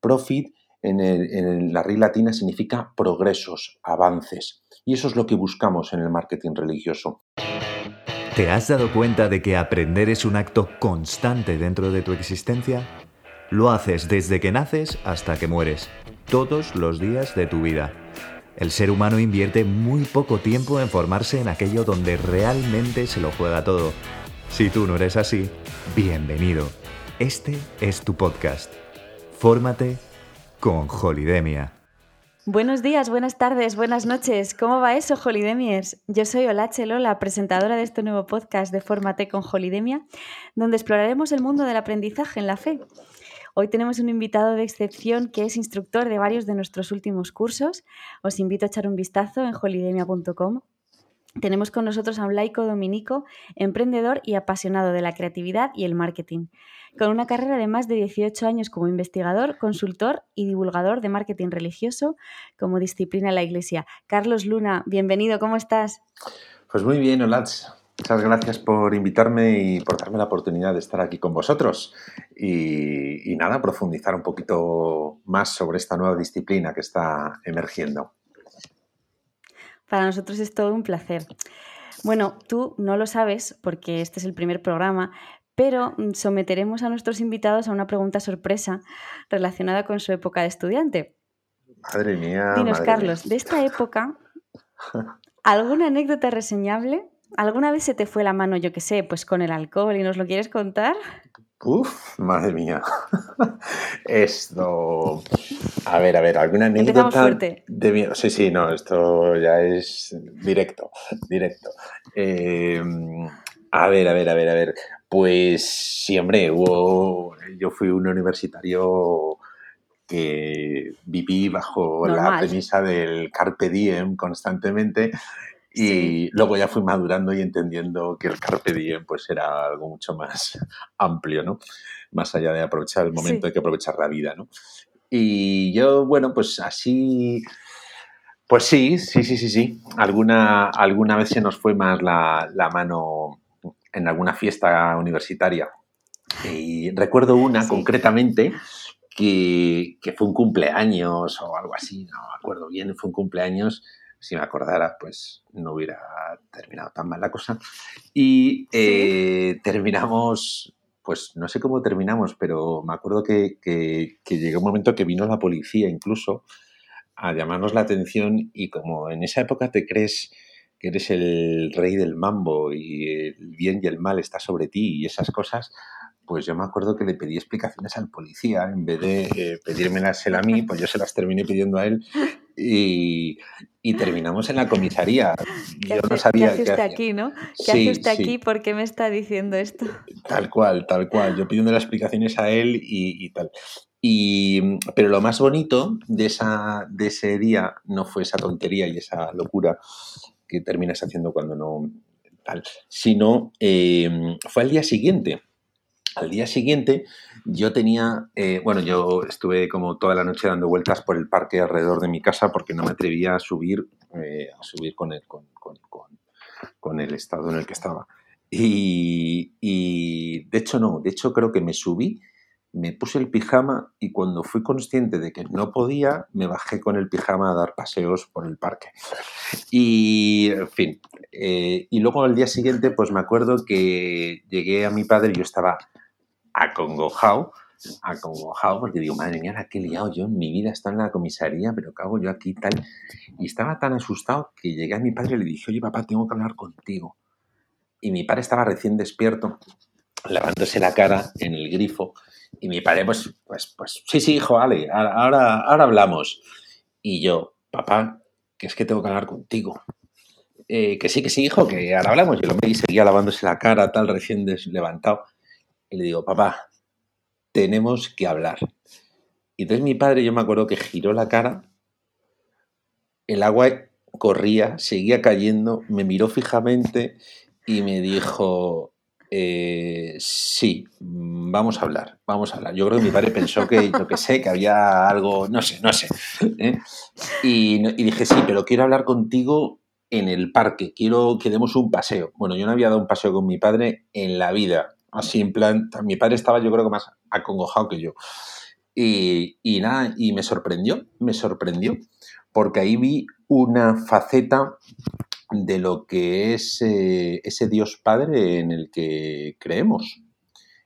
Profit en, la RI latina significa progresos, avances. Y eso es lo que buscamos en el marketing religioso. ¿Te has dado cuenta de que aprender es un acto constante dentro de tu existencia? Lo haces desde que naces hasta que mueres, todos los días de tu vida. El ser humano invierte muy poco tiempo en formarse en aquello donde realmente se lo juega todo. Si tú no eres así, bienvenido. Este es tu podcast. Fórmate con Holidemia. Buenos días, buenas tardes, buenas noches. ¿Cómo va eso, Holidemiers? Yo soy Olache Lola, presentadora de este nuevo podcast de Fórmate con Holidemia, donde exploraremos el mundo del aprendizaje en la fe. Hoy tenemos un invitado de excepción que es instructor de varios de nuestros últimos cursos. Os invito a echar un vistazo en holidemia.com tenemos con nosotros a un laico dominico, emprendedor y apasionado de la creatividad y el marketing, con una carrera de más de 18 años como investigador, consultor y divulgador de marketing religioso como disciplina en la Iglesia. Carlos Luna, bienvenido, ¿cómo estás? Pues muy bien, Olats. Muchas gracias por invitarme y por darme la oportunidad de estar aquí con vosotros y, y nada, profundizar un poquito más sobre esta nueva disciplina que está emergiendo. Para nosotros es todo un placer. Bueno, tú no lo sabes porque este es el primer programa, pero mm, someteremos a nuestros invitados a una pregunta sorpresa relacionada con su época de estudiante. Madre mía. Dinos, Carlos, de esta época, ¿alguna anécdota reseñable? ¿Alguna vez se te fue la mano, yo qué sé, pues con el alcohol y nos lo quieres contar? Uf, madre mía. Esto. A ver, a ver, alguna anécdota. De... Sí, sí, no, esto ya es directo, directo. Em, a ver, a ver, a ver, a ver. Pues sí, hombre, hubo... yo fui un universitario que viví bajo la premisa del carpe diem constantemente y luego ya fui madurando y entendiendo que el carpe diem pues era algo mucho más amplio, ¿no? Más allá de aprovechar el momento, hay que aprovechar la vida, ¿no? Y yo, bueno, pues así, pues sí, sí, sí, sí, sí. Alguna, alguna vez se nos fue más la, mano en alguna fiesta universitaria. Y recuerdo una concretamente que, que, fue un cumpleaños o algo así, no me acuerdo bien, fue un cumpleaños si me acordara, pues no hubiera terminado tan mal la cosa. Y eh, terminamos, pues no sé cómo terminamos, pero me acuerdo que, que, llegó un momento que vino la policía incluso a llamarnos la atención y como en esa época te crees que eres el rey del mambo y el bien y el mal está sobre ti y esas cosas, pues yo me acuerdo que le pedí explicaciones al policía, en vez de eh, pedírmelas él a mí, pues yo se las terminé pidiendo a él y, terminamos en la comisaría. Yo no sabía ¿Qué hace usted aquí, no? ¿Qué hace usted aquí? ¿Por qué me está diciendo esto? Tal cual, tal cual. Yo pidiendo las explicaciones a él y, tal. Y, pero lo más bonito de, esa, de ese día no fue esa tontería y esa locura que terminas haciendo cuando no tal, sino eh, fue al día siguiente al día siguiente yo tenía, eh, bueno, yo estuve como toda la noche dando vueltas por el parque alrededor de mi casa porque no me atrevía a subir, eh, a subir con el, con, el estado en el que estaba. Y, y, de hecho no, de hecho creo que me subí, me puse el pijama y cuando fui consciente de que no podía, me bajé con el pijama a dar paseos por el parque. Y, fin, eh, y luego al día siguiente, pues me acuerdo que llegué a mi padre y yo estaba acongojado, acongojado, porque digo, madre mía, la que liado yo en mi vida, está en la comisaría, pero ¿qué hago yo aquí tal? Y estaba tan asustado que llegué a mi padre y le dije, oye, papá, tengo que hablar contigo. Y mi padre estaba recién despierto, lavándose la cara en el grifo, y mi padre, pues, pues, pues, sí, sí, hijo, vale, ahora, ahora hablamos. Y yo, papá, que es que tengo que hablar contigo. Eh, que sí, que sí, hijo, que ahora hablamos. Y el hombre seguía lavándose la cara, tal, recién levantado y le digo, papá, tenemos que hablar. Y entonces mi padre, yo me acuerdo que giró la cara, el agua corría, seguía cayendo, me miró fijamente y me dijo, eh, sí, vamos a hablar, vamos a hablar. Yo creo que mi padre pensó que, yo que sé, que había algo, no sé, no sé. ¿eh? Y, y, dije, sí, pero quiero hablar contigo en el parque, quiero que demos un paseo. Bueno, yo no había dado un paseo con mi padre en la vida. Así en plan, mi padre estaba yo creo que más acongojado que yo. Y, y nada, y me sorprendió, me sorprendió, porque ahí vi una faceta de lo que es eh, ese Dios Padre en el que creemos.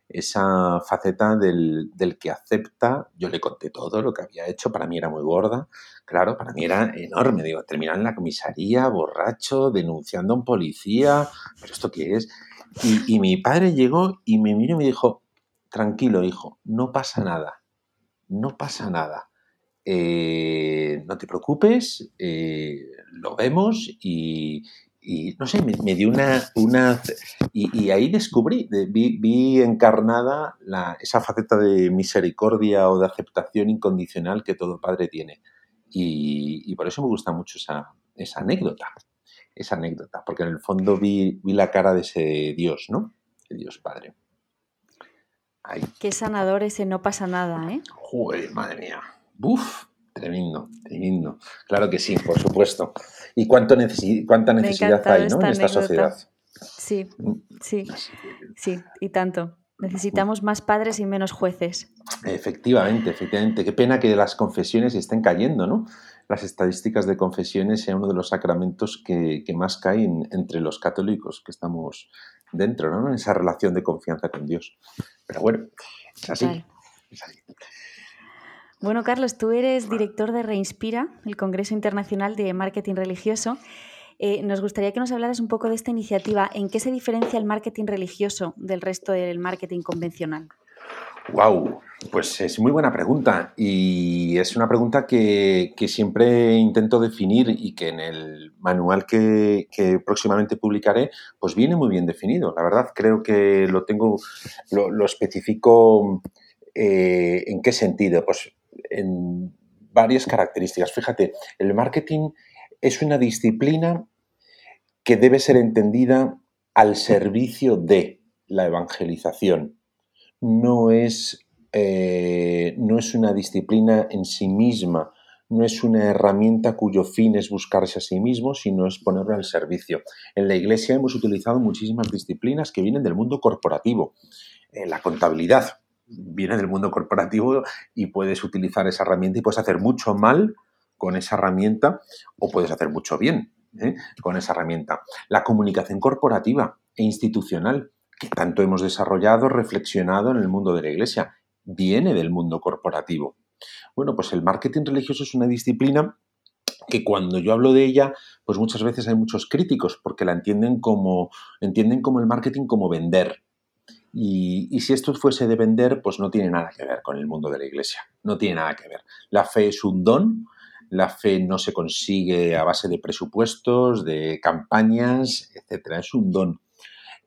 Esa faceta del, del, que acepta, yo le conté todo lo que había hecho, para mí era muy gorda, claro, para mí era enorme, digo, terminar en la comisaría, borracho, denunciando a un policía, pero ¿esto qué es? Y, y mi padre llegó y me miró y me dijo, tranquilo, hijo, no pasa nada, no pasa nada. Eh, no te preocupes, eh, lo vemos y, y no sé, me, dio una... una y, y ahí descubrí, vi, vi encarnada la, esa faceta de misericordia o de aceptación incondicional que todo padre tiene. Y, y por eso me gusta mucho esa, esa, anécdota, esa anécdota, porque en el fondo vi, vi la cara de ese Dios, ¿no? De Dios Padre. Qué sanador ese no pasa nada, ¿eh? Joder, madre mía. Uf, tremendo, tremendo. Claro que sí, por supuesto. ¿Y cuánto necesi cuánta necesidad hay ¿no? en esta anécdota. sociedad? Sí, sí, sí, y tanto. Necesitamos más padres y menos jueces. Efectivamente, efectivamente. Qué pena que las confesiones estén cayendo, ¿no? Las estadísticas de confesiones sean uno de los sacramentos que, que más caen entre los católicos que estamos dentro, ¿no? En esa relación de confianza con Dios. Pero bueno, es así. Es así. Bueno, Carlos, tú eres director de Reinspira, el Congreso Internacional de Marketing Religioso. Eh, nos gustaría que nos hablaras un poco de esta iniciativa. ¿En qué se diferencia el marketing religioso del resto del marketing convencional? Wow, pues es muy buena pregunta y es una pregunta que, que siempre intento definir y que en el manual que, que, próximamente publicaré pues viene muy bien definido. La verdad creo que lo tengo, lo, lo especifico eh, en qué sentido. Pues en varias características. Fíjate, el marketing es una disciplina que debe ser entendida al servicio de la evangelización. No es, eh, no es una disciplina en sí misma, no es una herramienta cuyo fin es buscarse a sí mismo, sino es ponerlo al servicio. En la Iglesia hemos utilizado muchísimas disciplinas que vienen del mundo corporativo. Eh, la contabilidad, viene del mundo corporativo y puedes utilizar esa herramienta y puedes hacer mucho mal con esa herramienta o puedes hacer mucho bien ¿eh? con esa herramienta. La comunicación corporativa e institucional, que tanto hemos desarrollado, reflexionado en el mundo de la iglesia, viene del mundo corporativo. Bueno, pues el marketing religioso es una disciplina que cuando yo hablo de ella, pues muchas veces hay muchos críticos porque la entienden como, entienden como el marketing como vender, y, si esto fuese de vender, pues no tiene nada que ver con el mundo de la iglesia, no tiene nada que ver. La fe es un don, la fe no se consigue a base de presupuestos, de campañas, etcétera, es un don.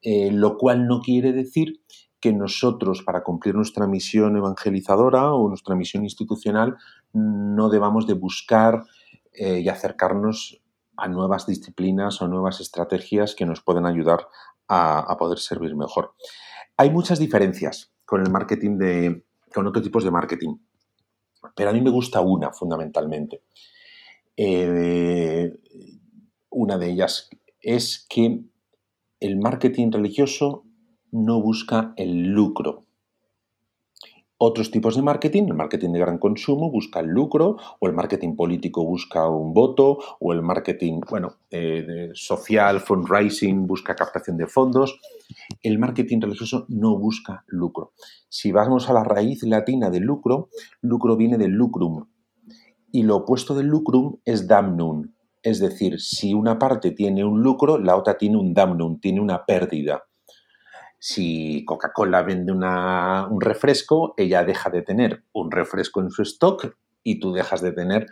Eh, lo cual no quiere decir que nosotros, para cumplir nuestra misión evangelizadora o nuestra misión institucional, no debamos de buscar eh, y acercarnos a nuevas disciplinas o nuevas estrategias que nos pueden ayudar a poder servir mejor. Hay muchas diferencias con el marketing de, con otros tipos de marketing, pero a mí me gusta una fundamentalmente. Eh, una de ellas es que el marketing religioso no busca el lucro, otros tipos de marketing, el marketing de gran consumo busca el lucro, o el marketing político busca un voto, o el marketing, bueno, eh, social, fundraising, busca captación de fondos. El marketing religioso no busca lucro. Si vamos a la raíz latina del lucro, lucro viene del lucrum. Y lo opuesto del lucrum es damnum. Es decir, si una parte tiene un lucro, la otra tiene un damnum, tiene una pérdida si Coca-Cola vende una, un refresco, ella deja de tener un refresco en su stock y tú dejas de tener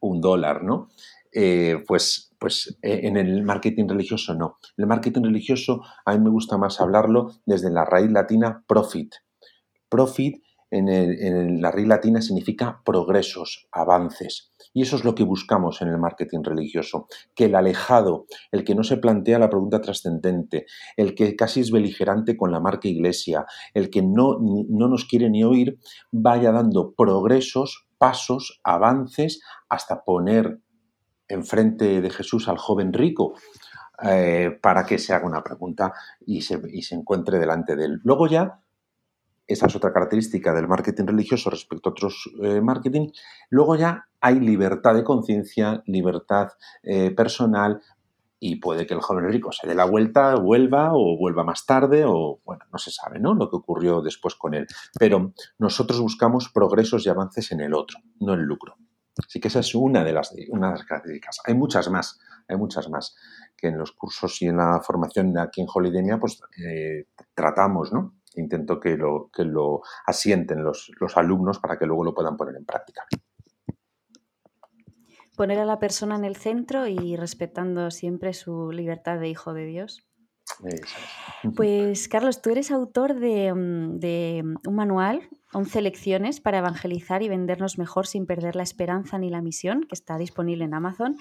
un dólar, ¿no? Eh, pues, pues eh, en el marketing religioso no. El marketing religioso a mí me gusta más hablarlo desde la raíz latina profit. Profit en, la raíz latina significa progresos, avances. Y eso es lo que buscamos en el marketing religioso, que el alejado, el que no se plantea la pregunta trascendente, el que casi es beligerante con la marca iglesia, el que no, no nos quiere ni oír, vaya dando progresos, pasos, avances, hasta poner enfrente de Jesús al joven rico, eh, para que se haga una pregunta y se, y se, encuentre delante de él. Luego ya esa es otra característica del marketing religioso respecto a otros eh, marketing. Luego ya hay libertad de conciencia, libertad eh, personal y puede que el joven rico se dé la vuelta, vuelva o vuelva más tarde o, bueno, no se sabe, ¿no? Lo que ocurrió después con él. Pero nosotros buscamos progresos y avances en el otro, no el lucro. Así que esa es una de las, una de las características. Hay muchas más, hay muchas más que en los cursos y en la formación aquí en Holidemia pues eh, tratamos, ¿no? Intento que lo, que lo asienten los, los alumnos para que luego lo puedan poner en práctica poner a la persona en el centro y respetando siempre su libertad de hijo de Dios. Pues Carlos, tú eres autor de, mm, un manual, 11 lecciones para evangelizar y vendernos mejor sin perder la esperanza ni la misión, que está disponible en Amazon.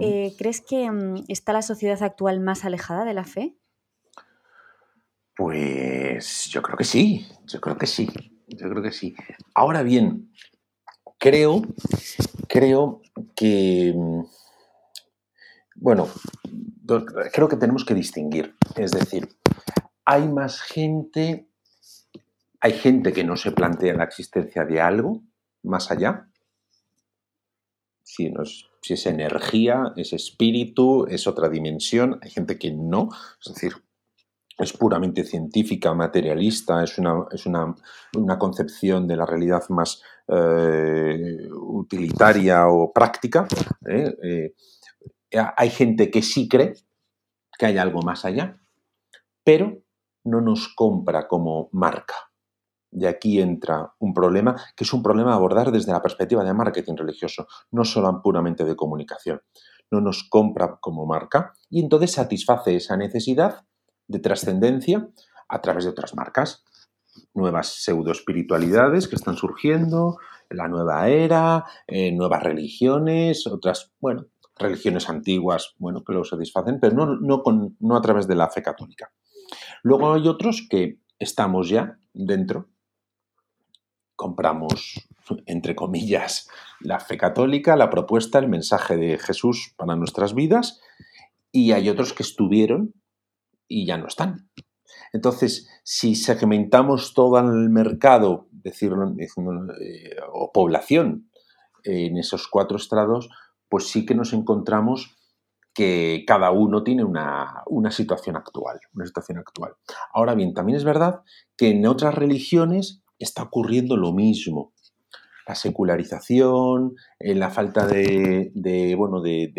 Eh, ¿Crees que mm, está la sociedad actual más alejada de la fe? Pues yo creo que sí, yo creo que sí, yo creo que sí. Ahora bien, creo, creo que, mm, bueno, creo que tenemos que distinguir. Es decir, hay más gente, hay gente que no se plantea la existencia de algo más allá. Si, si es energía, es espíritu, es otra dimensión. Hay gente que no. Es decir, es puramente científica, materialista, es una, es una, concepción de la realidad más eh, utilitaria o práctica. ¿eh? Eh, hay gente que sí cree que hay algo más allá, pero no nos compra como marca. Y aquí entra un problema que es un problema a abordar desde la perspectiva de marketing religioso, no solo puramente de comunicación. No nos compra como marca y entonces satisface esa necesidad de trascendencia a través de otras marcas. Nuevas pseudo-espiritualidades que están surgiendo, la nueva era, eh, nuevas religiones, otras, bueno, religiones antiguas, bueno, que lo satisfacen, pero no, no, con, no a través de la fe católica. Luego hay otros que estamos ya dentro, compramos, entre comillas, la fe católica, la propuesta, el mensaje de Jesús para nuestras vidas, y hay otros que estuvieron y ya no están. Entonces, si segmentamos todo el mercado, decirlo, eh, o población en esos cuatro estrados, pues sí que nos encontramos que cada uno tiene una, una, situación actual, una situación actual. Ahora bien, también es verdad que en otras religiones está ocurriendo lo mismo la secularización, eh, la falta de, bueno, de,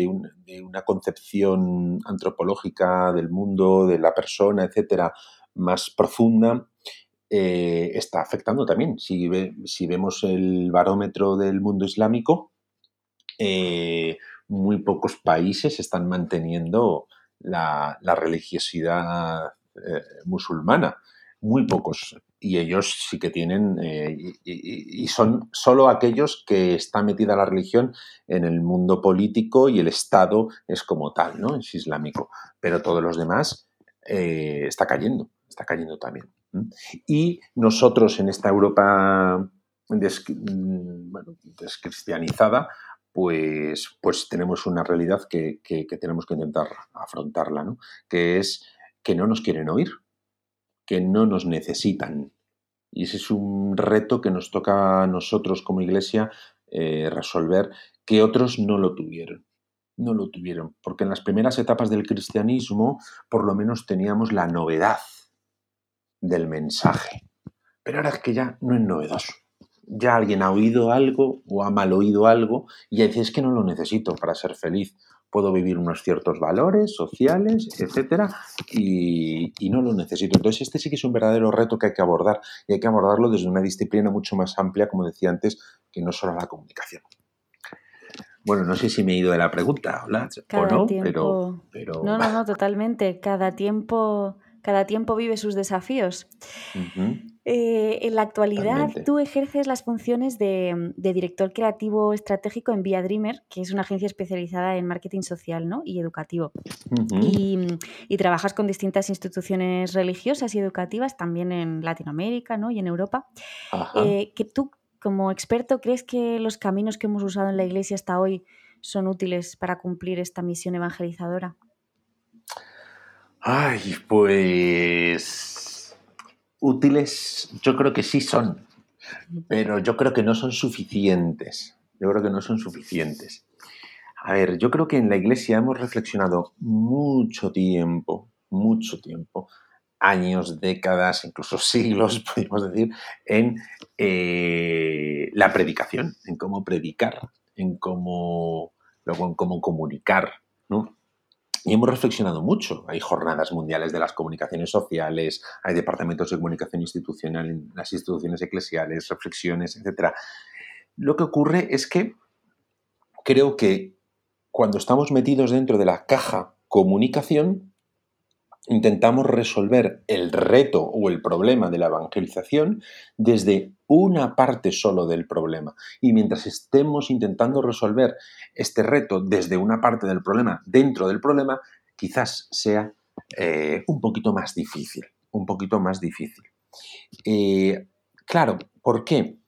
una concepción antropológica del mundo, de la persona, etcétera, más profunda, eh, está afectando también. Si, vemos el barómetro del mundo islámico, eh, muy pocos países están manteniendo la, religiosidad musulmana. Muy pocos y ellos sí que tienen, eh, y, son solo aquellos que está metida la religión en el mundo político y el Estado es como tal, ¿no? Es islámico. Pero todos los demás eh, está cayendo, está cayendo también. Y nosotros en esta Europa descristianizada, pues, pues tenemos una realidad que, que tenemos que intentar afrontarla, ¿no? Que es que no nos quieren oír que no nos necesitan. Y ese es un reto que nos toca a nosotros como iglesia eh, resolver, que otros no lo tuvieron. No lo tuvieron, porque en las primeras etapas del cristianismo por lo menos teníamos la novedad del mensaje. Pero ahora es que ya no es novedoso. Ya alguien ha oído algo o ha mal oído algo y ya dice, es que no lo necesito para ser feliz puedo vivir unos ciertos valores sociales, etcétera, y, no lo necesito. Entonces, este sí que es un verdadero reto que hay que abordar y hay que abordarlo desde una disciplina mucho más amplia, como decía antes, que no solo la comunicación. Bueno, no sé si me he ido de la pregunta, o no, pero, No, no, no, totalmente. Cada tiempo, cada tiempo vive sus desafíos. Eh, en la actualidad tú ejerces las funciones de, director creativo estratégico en Via Dreamer, que es una agencia especializada en marketing social y educativo. y, trabajas con distintas instituciones religiosas y educativas también en Latinoamérica y en Europa. Eh, que tú, como experto, crees que los caminos que hemos usado en la Iglesia hasta hoy son útiles para cumplir esta misión evangelizadora? Ay, pues útiles yo creo que sí son, pero yo creo que no son suficientes. Yo creo que no son suficientes. A ver, yo creo que en la iglesia hemos reflexionado mucho tiempo, mucho tiempo, años, décadas, incluso siglos, podríamos decir, en eh, la predicación, en cómo predicar, en cómo, luego en cómo comunicar, ¿no? Y hemos reflexionado mucho. Hay jornadas mundiales de las comunicaciones sociales, hay departamentos de comunicación institucional en las instituciones eclesiales, reflexiones, etc. Lo que ocurre es que creo que cuando estamos metidos dentro de la caja comunicación, intentamos resolver el reto o el problema de la evangelización desde una parte solo del problema. Y mientras estemos intentando resolver este reto desde una parte del problema, dentro del problema, quizás sea eh, un poquito más difícil, un poquito más difícil. Eh, claro, ¿por qué?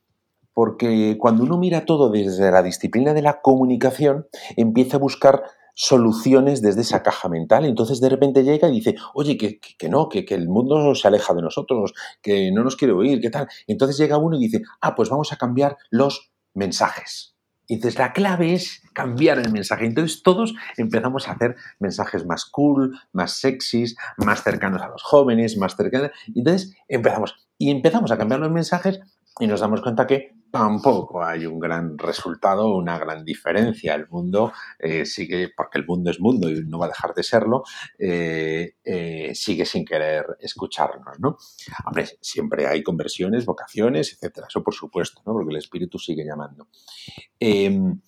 Porque cuando uno mira todo desde la disciplina de la comunicación, empieza a buscar soluciones desde esa caja mental. Entonces de repente llega y dice, oye, que, no, que, que, el mundo se aleja de nosotros, que no nos quiere oír, ¿qué tal? Entonces llega uno y dice, ah, pues vamos a cambiar los mensajes. Y entonces la clave es cambiar el mensaje. Entonces todos empezamos a hacer mensajes más cool, más sexys, más cercanos a los jóvenes, más cercanos. Entonces empezamos. Y empezamos a cambiar los mensajes y nos damos cuenta que tampoco hay un gran resultado, una gran diferencia. El mundo eh, sigue, porque el mundo es mundo y no va a dejar de serlo, eh, eh, sigue sin querer escucharnos, ¿no? Siempre hay conversiones, vocaciones, etcétera, eso por supuesto, ¿no? Porque el espíritu sigue llamando. Em,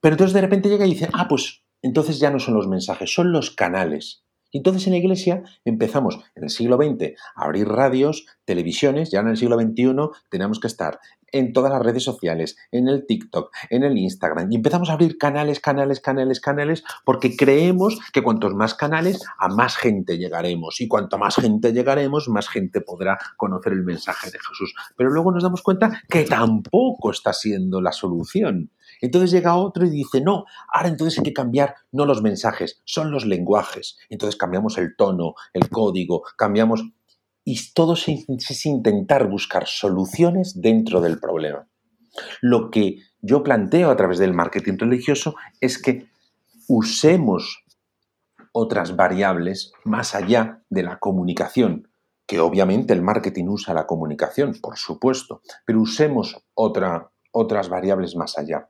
pero entonces de repente llega y dice, ah, pues entonces ya no son los mensajes, son los canales. Entonces en la iglesia empezamos en el siglo XX a abrir radios, televisiones, ya en el siglo XXI tenemos que estar en todas las redes sociales, en el TikTok, en el Instagram, y empezamos a abrir canales, canales, canales, canales, porque creemos que cuantos más canales, a más gente llegaremos, y cuanto más gente llegaremos, más gente podrá conocer el mensaje de Jesús. Pero luego nos damos cuenta que tampoco está siendo la solución. Entonces llega otro y dice, no, ahora entonces hay que cambiar no los mensajes, son los lenguajes. Entonces cambiamos el tono, el código, cambiamos y todo es intentar buscar soluciones dentro del problema. Lo que yo planteo a través del marketing religioso es que usemos otras variables más allá de la comunicación, que obviamente el marketing usa la comunicación, por supuesto, pero usemos otras variables más allá.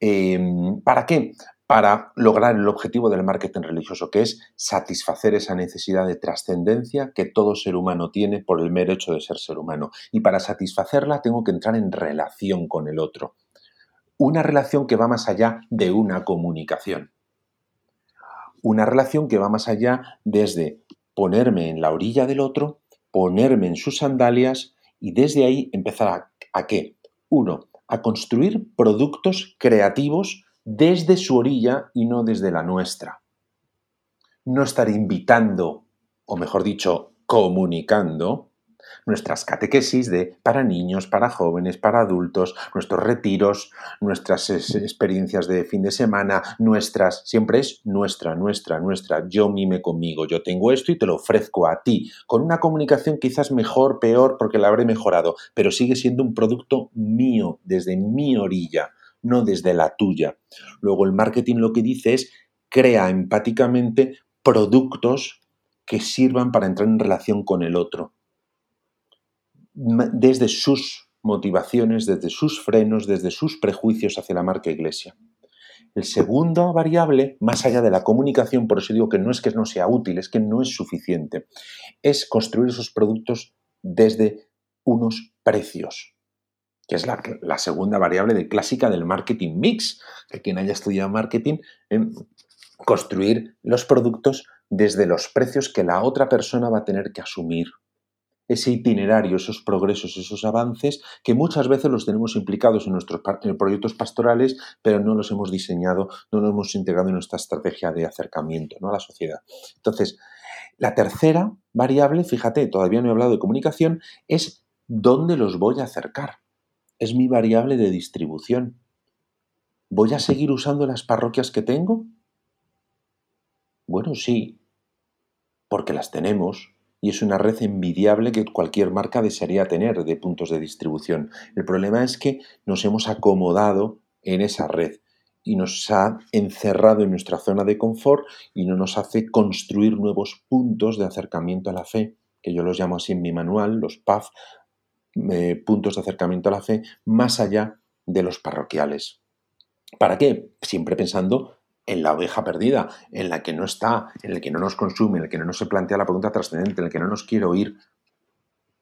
Em, ¿Para qué? Para lograr el objetivo del marketing religioso, que es satisfacer esa necesidad de trascendencia que todo ser humano tiene por el mero hecho de ser ser humano. Y para satisfacerla tengo que entrar en relación con el otro. Una relación que va más allá de una comunicación. Una relación que va más allá desde ponerme en la orilla del otro, ponerme en sus sandalias y desde ahí empezar a, a qué? Uno, a construir productos creativos desde su orilla y no desde la nuestra. No estar invitando, o mejor dicho, comunicando nuestras catequesis de para niños, para jóvenes, para adultos, nuestros retiros, nuestras experiencias de fin de semana, nuestras, siempre es nuestra, nuestra, nuestra, yo mime conmigo, yo tengo esto y te lo ofrezco a ti, con una comunicación quizás mejor, peor, porque la habré mejorado, pero sigue siendo un producto mío, desde mi orilla, no desde la tuya. Luego el marketing lo que dice es crea empáticamente productos que sirvan para entrar en relación con el otro. Desde sus motivaciones, desde sus frenos, desde sus prejuicios hacia la marca iglesia. El segundo variable, más allá de la comunicación, por eso digo que no es que no sea útil, es que no es suficiente, es construir esos productos desde unos precios que es la, segunda variable de clásica del marketing mix, que quien haya estudiado marketing, en construir los productos desde los precios que la otra persona va a tener que asumir. Ese itinerario, esos progresos, esos avances, que muchas veces los tenemos implicados en nuestros proyectos pastorales, pero no los hemos diseñado, no los hemos integrado en nuestra estrategia de acercamiento ¿no? a la sociedad. Entonces, la tercera variable, fíjate, todavía no he hablado de comunicación, es dónde los voy a acercar es mi variable de distribución. ¿Voy a seguir usando las parroquias que tengo? Bueno, sí, porque las tenemos, y es una red envidiable que cualquier marca desearía tener de puntos de distribución. El problema es que nos hemos acomodado en esa red y nos ha encerrado en nuestra zona de confort y no nos hace construir nuevos puntos de acercamiento a la fe, que yo los llamo así en mi manual, los PAF, eh, puntos de acercamiento a la fe, más allá de los parroquiales. ¿Para qué? Siempre pensando en la oveja perdida, en la que no está, en el que no nos consume, en el que no nos se plantea la pregunta trascendente, en el que no nos quiere oír,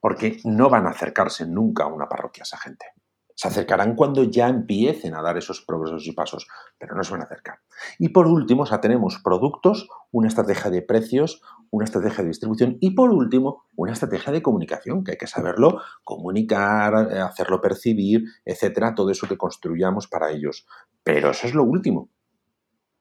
porque no van a acercarse nunca a una parroquia esa gente. Se acercarán cuando ya empiecen a dar esos progresos y pasos, pero no se van a acercar. Y por último, ya tenemos productos, una estrategia de precios, una estrategia de distribución y por último, una estrategia de comunicación, que hay que saberlo comunicar, eh, hacerlo percibir, etcétera, todo eso que construyamos para ellos. Pero eso es lo último.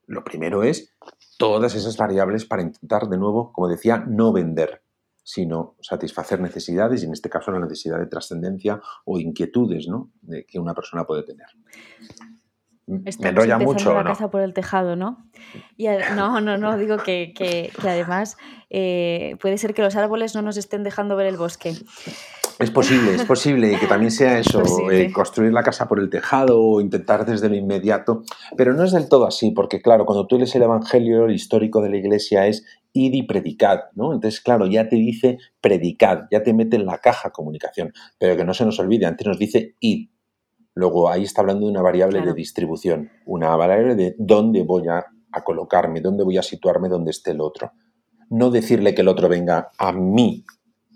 Lo primero es todas esas variables para intentar, de nuevo, como decía, no vender, sino satisfacer necesidades y en este caso la necesidad de trascendencia o inquietudes ¿no? de que una persona puede tener. Me enrolla mucho. la casa por el tejado, ¿no? Y no, no, no, digo que, que, además eh, puede ser que los árboles no nos estén dejando ver el bosque. Es posible, es posible y que también sea eso, eh, construir la casa por el tejado o intentar desde lo inmediato, pero no es del todo así, porque claro, cuando tú lees el Evangelio, el histórico de la Iglesia es id y predicad, ¿no? Entonces, claro, ya te dice predicad, ya te mete en la caja comunicación, pero que no se nos olvide, antes nos dice id. Luego ahí está hablando de una variable de distribución, una variable de dónde voy a, a colocarme, dónde voy a situarme donde esté el otro. No decirle que el otro venga a mi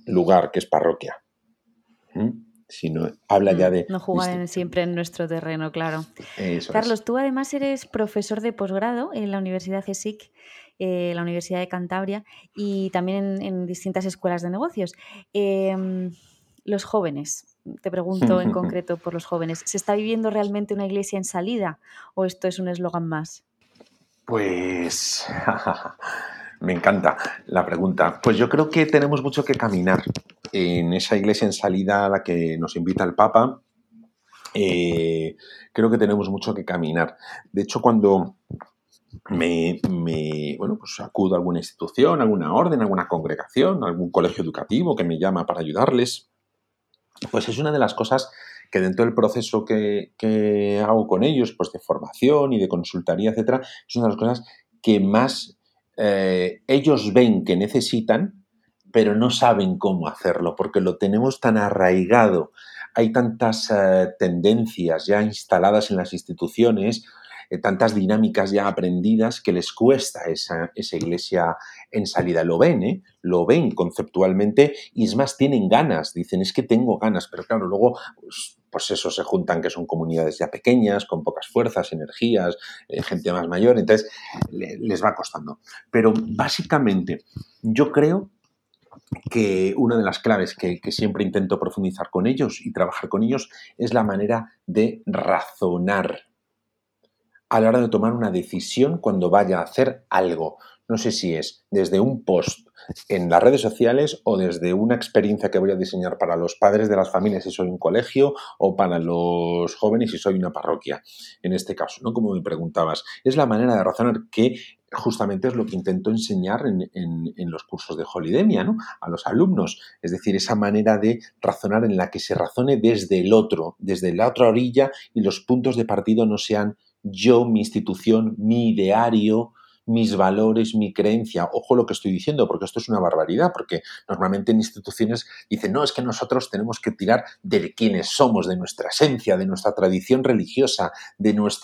lugar, que es parroquia sino habla ya mm, de... No jugar siempre en nuestro terreno, claro. Carlos, tú además eres profesor de posgrado en la Universidad CSIC, eh, la Universidad de Cantabria, y también en, distintas escuelas de negocios. Em, los jóvenes, te pregunto en concreto por los jóvenes, ¿se está viviendo realmente una iglesia en salida o esto es un eslogan más? Pues Me encanta la pregunta. Pues yo creo que tenemos mucho que caminar en esa iglesia en salida a la que nos invita el Papa. Eh, creo que tenemos mucho que caminar. De hecho, cuando me, bueno, pues acudo a alguna institución, alguna orden, alguna congregación, algún colegio educativo que me llama para ayudarles, pues es una de las cosas que dentro del proceso que, que hago con ellos, pues de formación y de consultaría, etcétera, es una de las cosas que más eh, ellos ven que necesitan, pero no saben cómo hacerlo, porque lo tenemos tan arraigado. Hay tantas eh, tendencias ya instaladas en las instituciones, eh, tantas dinámicas ya aprendidas que les cuesta esa, esa iglesia en salida. Lo ven, lo ven conceptualmente y es más, tienen ganas, dicen, es que tengo ganas, pero claro, luego pues, pues eso se juntan que son comunidades ya pequeñas, con pocas fuerzas, energías, eh, gente más mayor, entonces les va costando. Pero básicamente yo creo que una de las claves que, siempre intento profundizar con ellos y trabajar con ellos es la manera de razonar a la hora de tomar una decisión cuando vaya a hacer algo. No sé si es desde un post en las redes sociales o desde una experiencia que voy a diseñar para los padres de las familias si soy un colegio o para los jóvenes si soy una parroquia, en este caso, ¿no? Como me preguntabas. Es la manera de razonar que justamente es lo que intento enseñar en, los cursos de Holidemia, ¿no? A los alumnos. Es decir, esa manera de razonar en la que se razone desde el otro, desde la otra orilla y los puntos de partido no sean yo, mi institución, mi ideario, mis valores, mi creencia. Ojo lo que estoy diciendo, porque esto es una barbaridad, porque normalmente en instituciones dicen, no, es que nosotros tenemos que tirar de quienes somos, de nuestra esencia, de nuestra tradición religiosa, de nuestros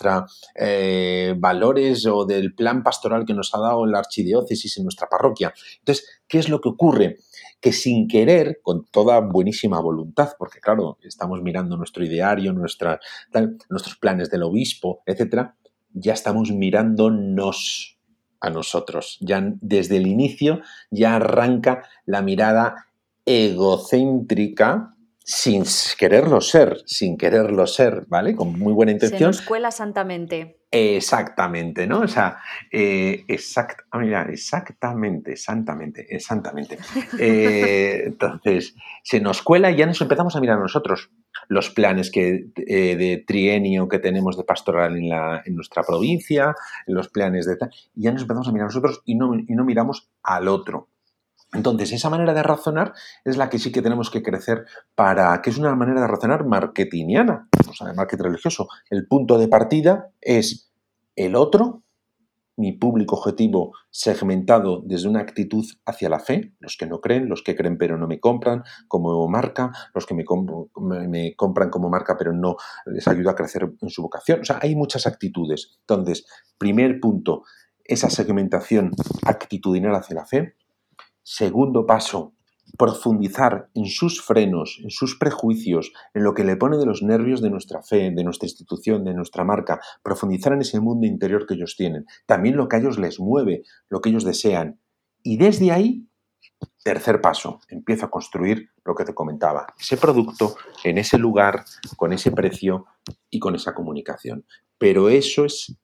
eh, valores o del plan pastoral que nos ha dado la archidiócesis en nuestra parroquia. Entonces, ¿qué es lo que ocurre? que sin querer, con toda buenísima voluntad, porque claro, estamos mirando nuestro ideario, nuestros planes del obispo, etcétera, ya estamos mirándonos a nosotros. Ya desde el inicio ya arranca la mirada egocéntrica sin quererlo ser, sin quererlo ser, ¿vale? Con muy buena intención. Se nos cuela santamente. Exactamente, ¿no? O sea, eh, ah, mira, exactamente, santamente, exactamente. Eh, entonces, se nos cuela y ya nos empezamos a mirar nosotros los planes que, eh, de trienio que tenemos de pastoral en, la, en nuestra provincia, los planes de tal, y ya nos empezamos a mirar nosotros y no, y no miramos al otro. Entonces, esa manera de razonar es la que sí que tenemos que crecer para, que es una manera de razonar marketingiana, o sea, de marketing religioso. El punto de partida es el otro, mi público objetivo segmentado desde una actitud hacia la fe, los que no creen, los que creen pero no me compran como marca, los que me, compran como marca pero no les ayuda a crecer en su vocación. O sea, hay muchas actitudes. Entonces, primer punto, esa segmentación actitudinal hacia la fe. Segundo paso, profundizar en sus frenos, en sus prejuicios, en lo que le pone de los nervios de nuestra fe, de nuestra institución, de nuestra marca, profundizar en ese mundo interior que ellos tienen, también lo que a ellos les mueve, lo que ellos desean. Y desde ahí, tercer paso, empiezo a construir lo que te comentaba, ese producto en ese lugar, con ese precio y con esa comunicación. Pero eso es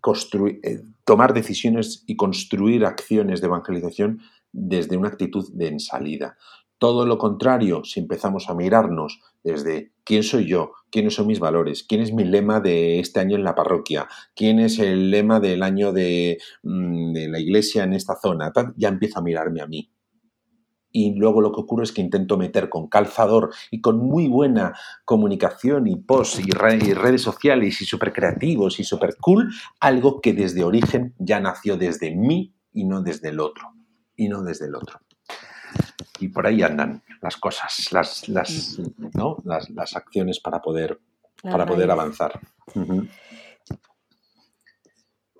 construir, eh, tomar decisiones y construir acciones de evangelización desde una actitud de ensalida. Todo lo contrario, si empezamos a mirarnos desde quién soy yo, quiénes son mis valores, quién es mi lema de este año en la parroquia, quién es el lema del año de, mm, la iglesia en esta zona, ya empiezo a mirarme a mí. Y luego lo que ocurre es que intento meter con calzador y con muy buena comunicación y post y, redes sociales y súper creativos y súper cool, algo que desde origen ya nació desde mí y no desde el otro y no desde el otro. Y por ahí andan las cosas, las, las, ¿no? las, acciones para poder, para poder avanzar.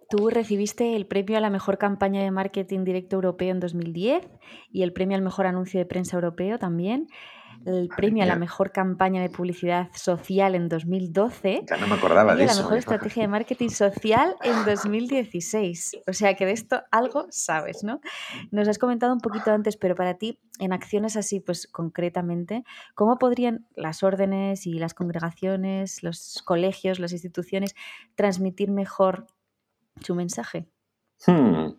Tú recibiste el premio a la mejor campaña de marketing directo europeo en 2010 y el premio al mejor anuncio de prensa europeo también el premio a la mejor campaña de publicidad social en 2012. Ya no me acordaba de y eso. la mejor ¿eh? estrategia de marketing social en 2016. O sea que de esto algo sabes, ¿no? Nos has comentado un poquito antes, pero para ti, en acciones así, pues concretamente, ¿cómo podrían las órdenes y las congregaciones, los colegios, las instituciones transmitir mejor su mensaje? Hmm.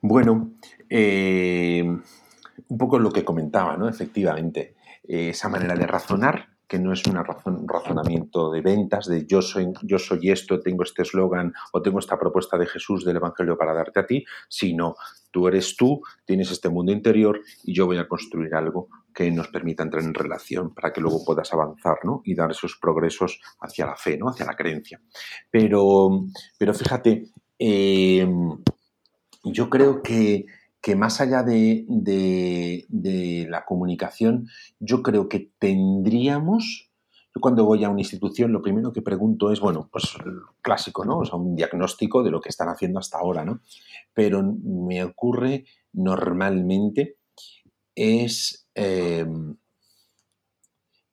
Bueno, eh, un poco lo que comentaba, ¿no? Efectivamente, eh, esa manera de razonar, que no es un razonamiento de ventas, de yo soy, yo soy esto, tengo este eslogan o tengo esta propuesta de Jesús del Evangelio para darte a ti, sino tú eres tú, tienes este mundo interior y yo voy a construir algo que nos permita entrar en relación para que luego puedas avanzar ¿no? y dar esos progresos hacia la fe, ¿no? hacia la creencia. Pero, pero fíjate, eh, yo creo que que más allá de, la comunicación, yo creo que tendríamos, yo cuando voy a una institución lo primero que pregunto es, bueno, pues clásico, ¿no? O sea, un diagnóstico de lo que están haciendo hasta ahora, ¿no? Pero me ocurre normalmente es eh,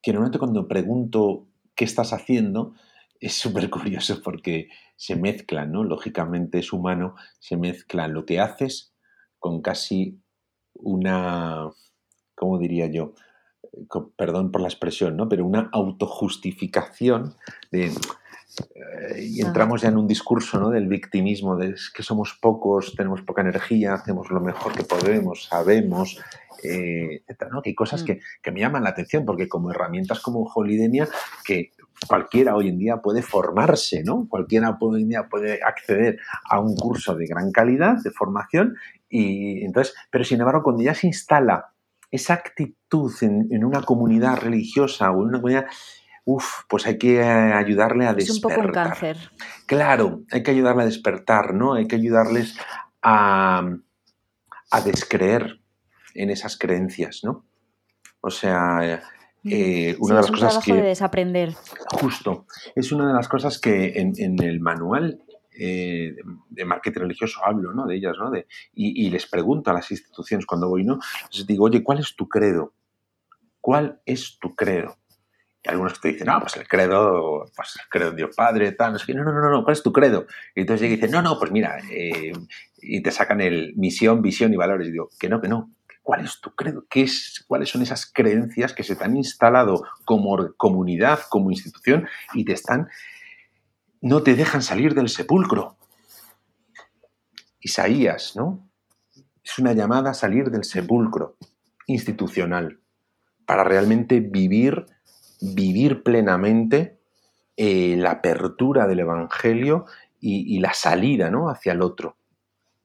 que normalmente cuando pregunto qué estás haciendo, es súper curioso porque se mezclan, ¿no? Lógicamente es humano, se mezclan lo que haces con casi una, ¿cómo diría yo? perdón por la expresión, ¿no? Pero una autojustificación de, eh, y entramos ya en un discurso ¿no? del victimismo, de que somos pocos, tenemos poca energía, hacemos lo mejor que podemos, sabemos, eh, etc. ¿no? Que hay cosas mm. que, que, me llaman la atención, porque como herramientas como Holidemia, que cualquiera hoy en día puede formarse, ¿no? Cualquiera hoy en día puede acceder a un curso de gran calidad de formación y entonces, pero sin embargo, cuando ya se instala esa actitud en, una comunidad religiosa o en una comunidad, uff, pues hay que ayudarle a despertar. Es un poco un cáncer. Claro, hay que ayudarle a despertar, ¿no? Hay que ayudarles a, a descreer en esas creencias, ¿no? O sea, eh, una de las cosas que. de desaprender. Justo. Es una de las cosas que en, el manual eh, de marketing religioso hablo ¿no? de ellas, ¿no? De, y, les pregunto a las instituciones cuando voy, ¿no? Les digo, oye, ¿cuál es tu credo? ¿Cuál es tu credo? Y algunos te dicen, no, pues el credo, pues el credo de Dios Padre, tal, no, no, no, no, ¿cuál es tu credo? Y entonces llega y dicen, no, no, pues mira, eh", y te sacan el misión, visión y valores. Y digo, que no, que no, ¿Cuál es tu credo? ¿Qué es, ¿Cuáles son esas creencias que se te han instalado como comunidad, como institución y te están, no te dejan salir del sepulcro? Isaías, ¿no? Es una llamada a salir del sepulcro institucional para realmente vivir, vivir plenamente eh, la apertura del Evangelio y, y la salida ¿no? hacia el otro.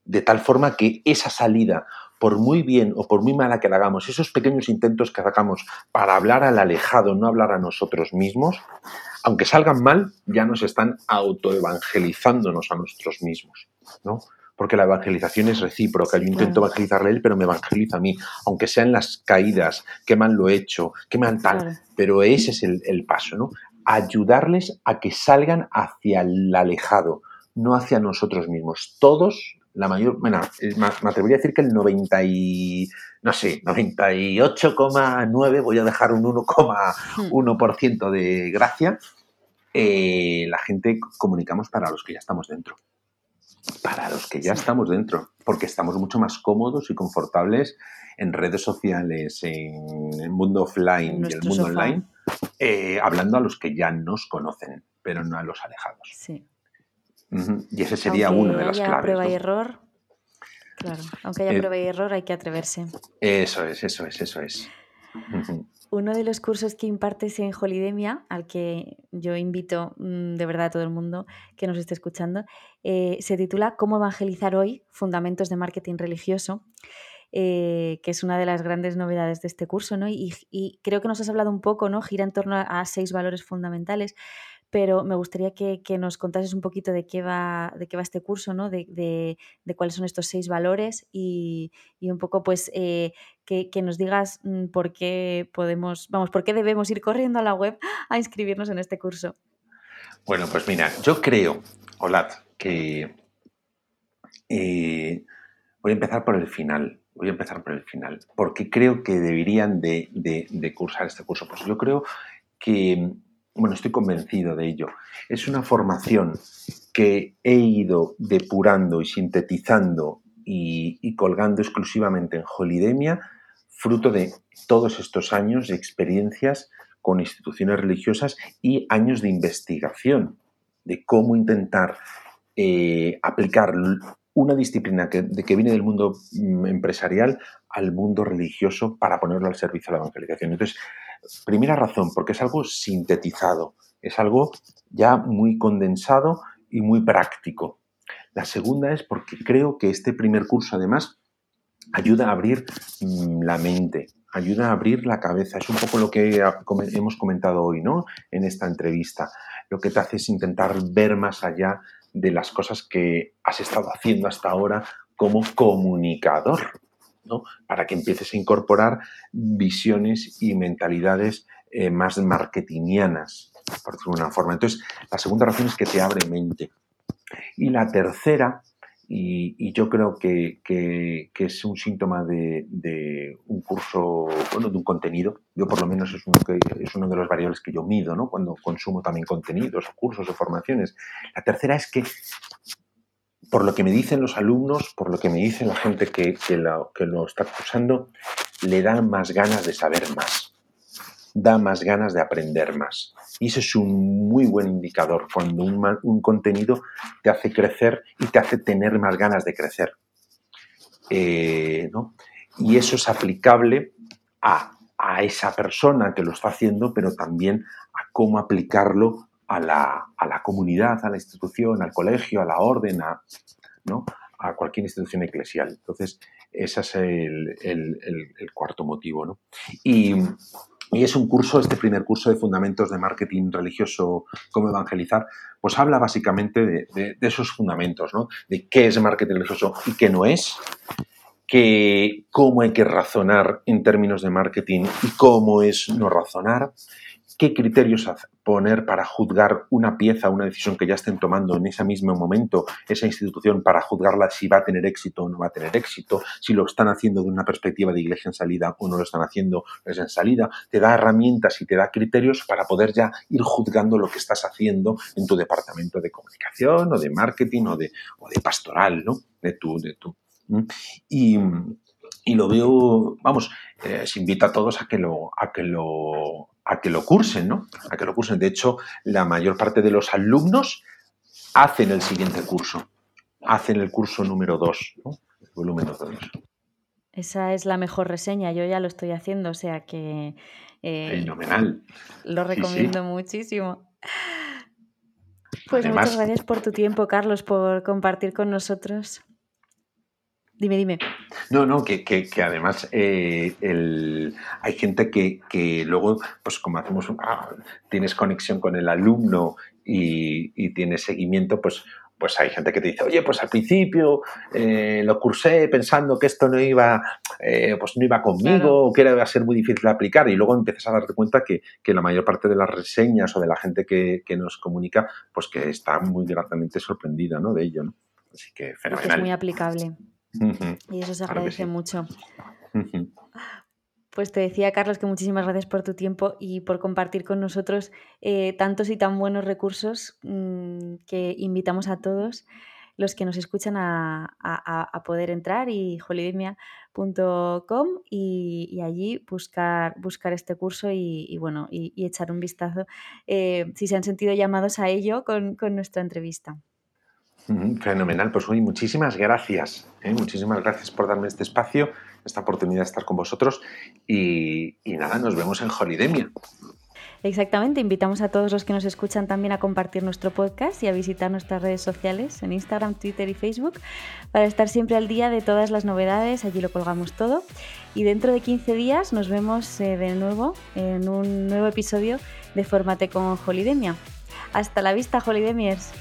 de tal forma que esa salida, por muy bien o por muy mala que la hagamos, esos pequeños intentos que hagamos para hablar al alejado, no hablar a nosotros mismos, aunque salgan mal, ya nos están autoevangelizándonos a nosotros mismos, ¿no? Porque la evangelización es recíproca. Yo intento evangelizarle a él, pero me evangeliza a mí. Aunque sean las caídas, qué mal lo he hecho, qué mal tal. Pero ese es el, el paso, ¿no? Ayudarles a que salgan hacia el alejado, no hacia nosotros mismos. Todos la mayor, bueno, me atrevería a decir que el 90 y, no sé, 98,9, voy a dejar un 1,1% de gracia, eh, la gente comunicamos para los que ya estamos dentro. Para los que ya estamos dentro, porque estamos mucho más cómodos y confortables en redes sociales, en el mundo offline y el mundo online, eh, hablando a los que ya nos conocen, pero no a los alejados. Sí. Y ese sería uno de las haya prueba y error. Claro, aunque haya eh, prueba y error, hay que atreverse. Eso es, eso es, eso es. Uno de los cursos que impartes en Holidemia, al que yo invito mm, de verdad a todo el mundo que nos esté escuchando, eh, se titula Cómo evangelizar hoy, Fundamentos de Marketing Religioso. Eh, que es una de las grandes novedades de este curso, ¿no? Y, y, creo que nos has hablado un poco, ¿no? Gira en torno a seis valores fundamentales pero me gustaría que, nos contases un poquito de qué va, de qué va este curso, ¿no? de, cuáles son estos seis valores y, un poco pues eh, que, nos digas mm, por qué podemos, vamos, por qué debemos ir corriendo a la web a inscribirnos en este curso. Bueno, pues mira, yo creo, Olat, que eh, voy a empezar por el final. Voy a empezar por el final. porque creo que deberían de, de cursar este curso? Pues yo creo que bueno, estoy convencido de ello. Es una formación que he ido depurando y sintetizando y, colgando exclusivamente en Holidemia, fruto de todos estos años de experiencias con instituciones religiosas y años de investigación de cómo intentar eh, aplicar una disciplina que, de que viene del mundo mm, empresarial al mundo religioso para ponerlo al servicio de la evangelización. Entonces, Primera razón, porque es algo sintetizado, es algo ya muy condensado y muy práctico. La segunda es porque creo que este primer curso además ayuda a abrir mm, la mente, ayuda a abrir la cabeza. Es un poco lo que hemos comentado hoy, ¿no? En esta entrevista. Lo que te hace es intentar ver más allá de las cosas que has estado haciendo hasta ahora como comunicador. Para que empieces a incorporar visiones y mentalidades eh, más marketingianas, por decirlo de una forma. Entonces, la segunda razón es que te abre mente. Y la tercera, y, yo creo que, es un síntoma de, un curso, bueno, de un contenido. Yo por lo menos es uno, que, es uno de los variables que yo mido, ¿no? Cuando consumo también contenidos, cursos o formaciones. La tercera es que por lo que me dicen los alumnos, por lo que me dice la gente que, lo, que lo está cursando, le dan más ganas de saber más, da más ganas de aprender más. Y eso es un muy buen indicador cuando un, contenido te hace crecer y te hace tener más ganas de crecer. Eh, y eso es aplicable a, a esa persona que lo está haciendo, pero también a cómo aplicarlo a la, a la, comunidad, a la institución, al colegio, a la orden, a, ¿no? a cualquier institución eclesial. Entonces, ese es el, el, cuarto motivo. ¿no? Y, y, es un curso, este primer curso de Fundamentos de Marketing Religioso, cómo evangelizar, pues habla básicamente de, de, esos fundamentos, ¿no? de qué es marketing religioso y qué no es, que cómo hay que razonar en términos de marketing y cómo es no razonar, qué criterios poner para juzgar una pieza, una decisión que ya estén tomando en ese mismo momento esa institución para juzgarla si va a tener éxito o no va a tener éxito, si lo están haciendo de una perspectiva de iglesia en salida o no lo están haciendo es en salida, te da herramientas y te da criterios para poder ya ir juzgando lo que estás haciendo en tu departamento de comunicación o de marketing o de, de pastoral, ¿no? De tu, de tu. Y, y lo veo, vamos, eh, se invita a todos a que lo, a que lo, a que lo cursen, ¿no? A que lo cursen. De hecho, la mayor parte de los alumnos hacen el siguiente curso, hacen el curso número 2, ¿no? El volumen 2. Esa es la mejor reseña, yo ya lo estoy haciendo, o sea que... Eh, Fenomenal. Lo recomiendo muchísimo. Pues muchas gracias por tu tiempo, Carlos, por compartir con nosotros. Dime, dime. No, no, que, que, además eh, el, hay gente que, que, luego, pues como hacemos, ah, tienes conexión con el alumno y, y tienes seguimiento, pues pues hay gente que te dice, oye, pues al principio eh, lo cursé pensando que esto no iba, eh, pues no iba conmigo, o que iba a ser muy difícil de aplicar, y luego empiezas a darte cuenta que, la mayor parte de las reseñas o de la gente que, nos comunica, pues que está muy gratamente sorprendida ¿no? de ello. ¿no? Así que fenomenal. Es muy aplicable. Y eso se agradece mucho. Pues te decía, Carlos, que muchísimas gracias por tu tiempo y por compartir con nosotros eh, tantos y tan buenos recursos mm, que invitamos a todos los que nos escuchan a, poder entrar y holidemia.com y, allí buscar, buscar este curso y, bueno, y, echar un vistazo eh, si se han sentido llamados a ello con, nuestra entrevista. Fenomenal, pues hoy muchísimas gracias, ¿eh? muchísimas gracias por darme este espacio esta oportunidad de estar con vosotros y, nada, nos vemos en Holidemia. Exactamente, invitamos a todos los que nos escuchan también a compartir nuestro podcast y a visitar nuestras redes sociales en Instagram, Twitter y Facebook para estar siempre al día de todas las novedades, allí lo colgamos todo. Y dentro de 15 días nos vemos eh, de nuevo en un nuevo episodio de Formate con Holidemia. Hasta la vista, Holidemiers.